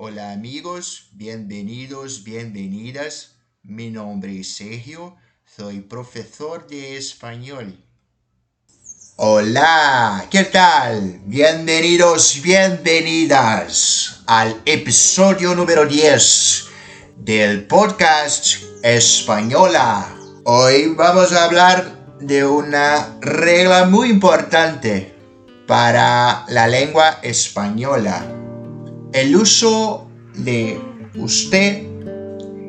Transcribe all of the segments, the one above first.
Hola amigos, bienvenidos, bienvenidas. Mi nombre es Sergio, soy profesor de español. Hola, ¿qué tal? Bienvenidos, bienvenidas al episodio número 10 del podcast Española. Hoy vamos a hablar de una regla muy importante para la lengua española. El uso de usted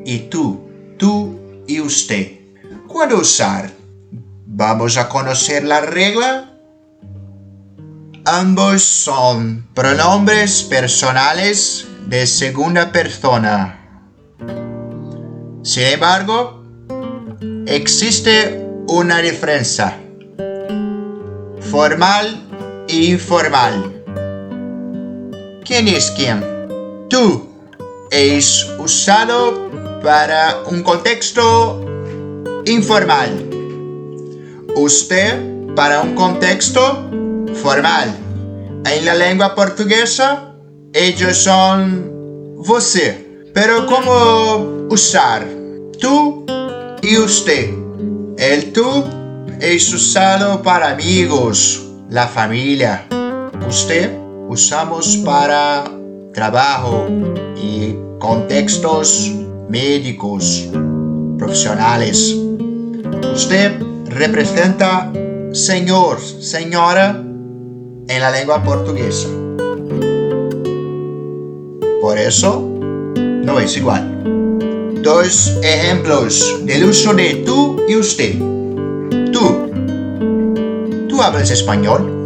y tú, tú y usted. ¿Cuándo usar? ¿Vamos a conocer la regla? Ambos son pronombres personales de segunda persona. Sin embargo, existe una diferencia formal informal. ¿Quién es quién? Tú es usado para un contexto informal. Usted para un contexto formal. En la lengua portuguesa, ellos son você. Pero ¿cómo usar? Tú y usted. El tú es usado para amigos, la familia. Usted usamos para trabajo y contextos médicos, profesionales. Usted representa señor, señora en la lengua portuguesa. Por eso, no es igual. Dos ejemplos del uso de tú y usted. Tú ¿Tú hablas español?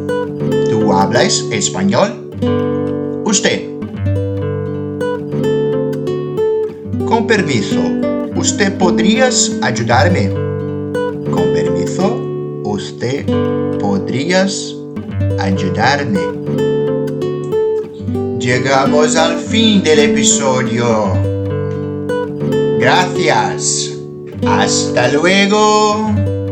¿Tú hablas español? Usted. Con permiso, ¿usted podrías ayudarme? Con permiso, ¿usted podrías ayudarme? Llegamos al fin del episodio. Gracias. Hasta luego.